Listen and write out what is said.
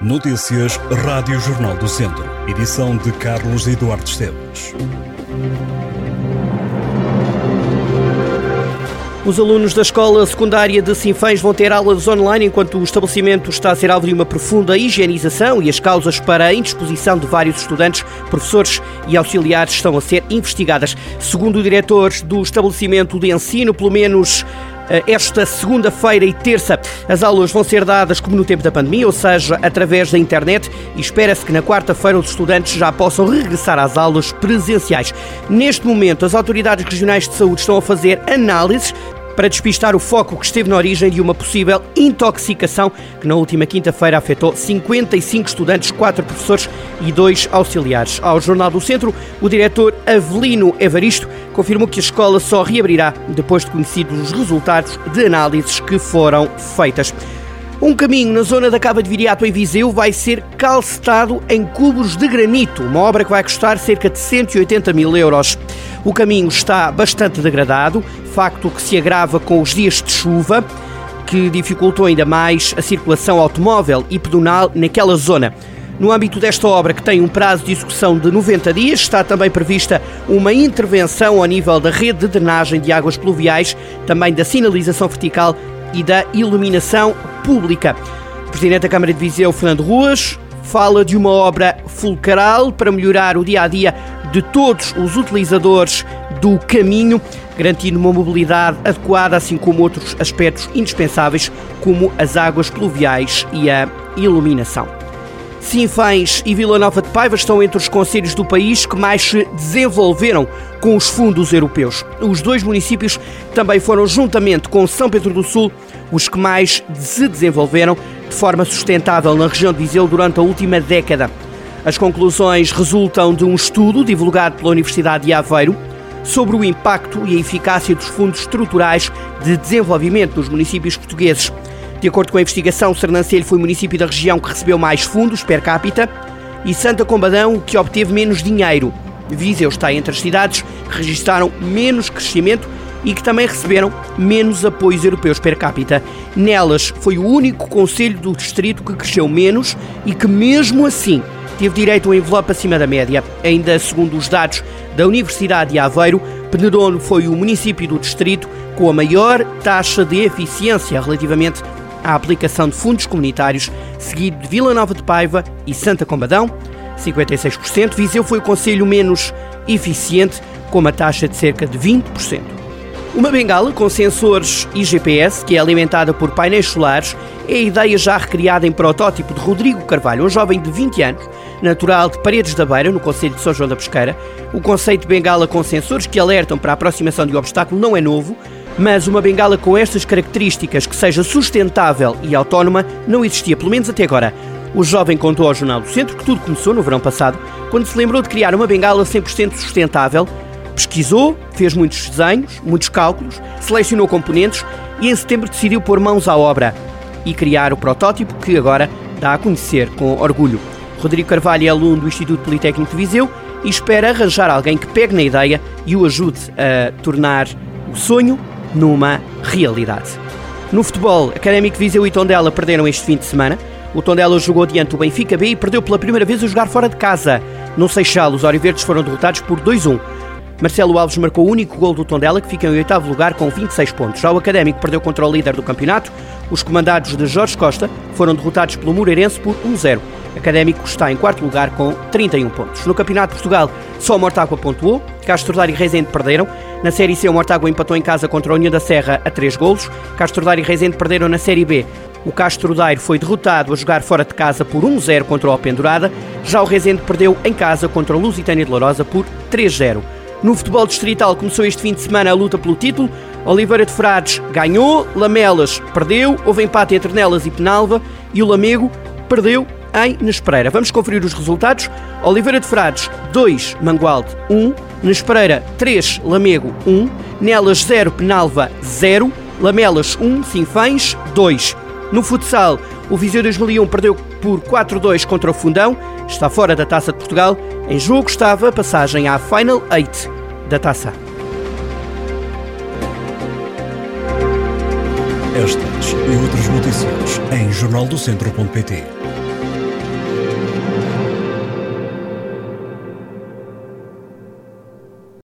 Notícias Rádio Jornal do Centro. Edição de Carlos Eduardo Esteves. Os alunos da escola secundária de Sinfãs vão ter aulas online enquanto o estabelecimento está a ser alvo de uma profunda higienização e as causas para a indisposição de vários estudantes, professores e auxiliares estão a ser investigadas. Segundo o diretor do estabelecimento de ensino, pelo menos esta segunda-feira e terça. As aulas vão ser dadas como no tempo da pandemia, ou seja, através da internet, e espera-se que na quarta-feira os estudantes já possam regressar às aulas presenciais. Neste momento, as autoridades regionais de saúde estão a fazer análises para despistar o foco que esteve na origem de uma possível intoxicação que na última quinta-feira afetou 55 estudantes, 4 professores e 2 auxiliares. Ao Jornal do Centro, o diretor Avelino Evaristo confirmou que a escola só reabrirá depois de conhecidos os resultados de análises que foram feitas. Um caminho na zona da Cava de Viriato em Viseu vai ser calcetado em cubos de granito, uma obra que vai custar cerca de 180 mil euros. O caminho está bastante degradado, facto que se agrava com os dias de chuva, que dificultou ainda mais a circulação automóvel e pedonal naquela zona. No âmbito desta obra, que tem um prazo de execução de 90 dias, está também prevista uma intervenção ao nível da rede de drenagem de águas pluviais, também da sinalização vertical e da iluminação pública. O Presidente da Câmara de Viseu, Fernando Ruas, fala de uma obra fulcral para melhorar o dia a dia de todos os utilizadores do caminho, garantindo uma mobilidade adequada, assim como outros aspectos indispensáveis, como as águas pluviais e a iluminação. Sinfãs e Vila Nova de Paiva estão entre os conselhos do país que mais se desenvolveram com os fundos europeus. Os dois municípios também foram, juntamente com São Pedro do Sul, os que mais se desenvolveram de forma sustentável na região de Viseu durante a última década. As conclusões resultam de um estudo divulgado pela Universidade de Aveiro sobre o impacto e a eficácia dos fundos estruturais de desenvolvimento dos municípios portugueses. De acordo com a investigação, Sernancelho foi o município da região que recebeu mais fundos per capita e Santa Combadão que obteve menos dinheiro. Viseu está entre as cidades que registraram menos crescimento e que também receberam menos apoios europeus per capita. Nelas foi o único conselho do distrito que cresceu menos e que mesmo assim teve direito a um envelope acima da média. Ainda segundo os dados da Universidade de Aveiro, Penedono foi o município do distrito com a maior taxa de eficiência relativamente à aplicação de fundos comunitários, seguido de Vila Nova de Paiva e Santa Combadão, 56%. Viseu foi o conselho menos eficiente, com uma taxa de cerca de 20%. Uma bengala com sensores e GPS, que é alimentada por painéis solares, é a ideia já recriada em protótipo de Rodrigo Carvalho, um jovem de 20 anos, natural de Paredes da Beira, no Conselho de São João da Pesqueira. O conceito de bengala com sensores que alertam para a aproximação de um obstáculo não é novo, mas uma bengala com estas características que seja sustentável e autónoma não existia, pelo menos até agora. O jovem contou ao Jornal do Centro que tudo começou no verão passado, quando se lembrou de criar uma bengala 100% sustentável. Pesquisou, fez muitos desenhos, muitos cálculos, selecionou componentes e em setembro decidiu pôr mãos à obra e criar o protótipo que agora dá a conhecer com orgulho. Rodrigo Carvalho é aluno do Instituto Politécnico de Viseu e espera arranjar alguém que pegue na ideia e o ajude a tornar o sonho numa realidade. No futebol, Académico Viseu e Tondela perderam este fim de semana. O Tondela jogou diante do Benfica B e perdeu pela primeira vez a jogar fora de casa. No Seixal, os Oriverdes foram derrotados por 2-1. Marcelo Alves marcou o único gol do Tondela, que fica em oitavo lugar com 26 pontos. Já o Académico perdeu contra o líder do campeonato. Os comandados de Jorge Costa foram derrotados pelo Moreirense por 1-0. Académico está em quarto lugar com 31 pontos. No Campeonato de Portugal, só o Mortágua pontuou, Castro Daire e Rezende perderam. Na Série C, o Mortágua empatou em casa contra a União da Serra a 3 golos. Castro Daire e Rezende perderam na Série B. O Castro Daire foi derrotado a jogar fora de casa por 1-0 contra o Alpendurada. Já o Rezende perdeu em casa contra o Lusitânia de Lourosa por 3-0. No futebol distrital começou este fim de semana a luta pelo título. Oliveira de Frades ganhou, Lamelas perdeu, houve empate entre Nelas e Penalva e o Lamego perdeu em Nespereira. Vamos conferir os resultados. Oliveira de Frades 2, Mangualde 1, Nespereira 3, Lamego 1, Nelas 0, Penalva 0, Lamelas 1, Sinfães 2. No futsal, o Viseu 2001 perdeu por 4-2 contra o Fundão, está fora da Taça de Portugal. Em jogo estava a passagem à Final 8 da Taça. Estas e outras notícias em jornaldocentro.pt